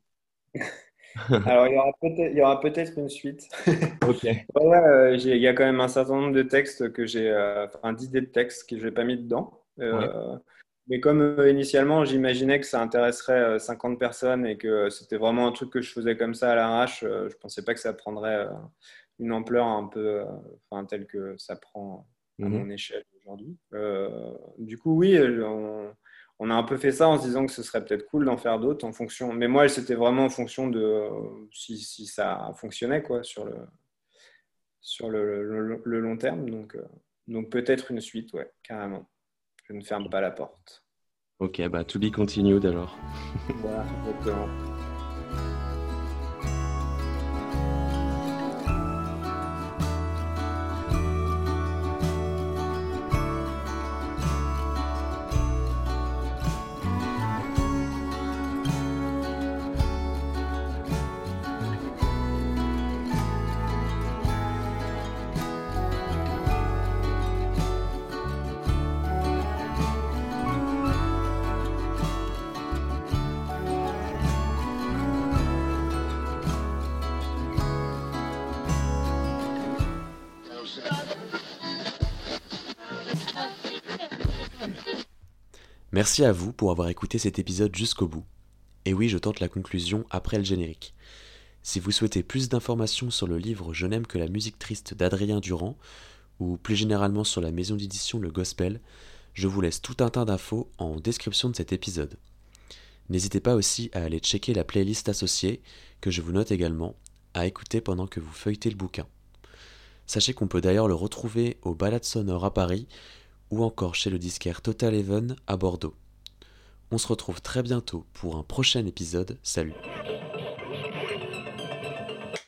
Alors il y aura peut-être, une suite. Ok. Ouais, ouais, euh, il y a quand même un certain nombre de textes que j'ai, euh, enfin d'idées de textes que je n'ai pas mis dedans. Euh, Mais comme initialement j'imaginais que ça intéresserait euh, 50 personnes et que c'était vraiment un truc que je faisais comme ça à l'arrache, je pensais pas que ça prendrait une ampleur un peu, enfin telle que ça prend à Mhm. mon échelle aujourd'hui. Euh, du coup, oui, on, on a un peu fait ça en se disant que ce serait peut-être cool d'en faire d'autres en fonction. Mais moi, c'était vraiment en fonction de euh, si, si ça fonctionnait quoi sur le sur le, le- le long terme. Donc, euh, donc peut-être une suite, ouais, carrément. Je ne ferme pas la porte. Ok, bah to be continued alors. Voilà, exactement. Merci à vous pour avoir écouté cet épisode jusqu'au bout. Et oui, je tente la conclusion après le générique. Si vous souhaitez plus d'informations sur le livre Je n'aime que la musique triste d'Adrien Durand, ou plus généralement sur la maison d'édition Le Gospel, je vous laisse tout un tas d'infos en description de cet épisode. N'hésitez pas aussi à aller checker la playlist associée, que je vous note également, à écouter pendant que vous feuilletez le bouquin. Sachez qu'on peut d'ailleurs le retrouver au Balade Sonore à Paris, ou encore chez le disquaire Total Even à Bordeaux. On se retrouve très bientôt pour un prochain épisode. Salut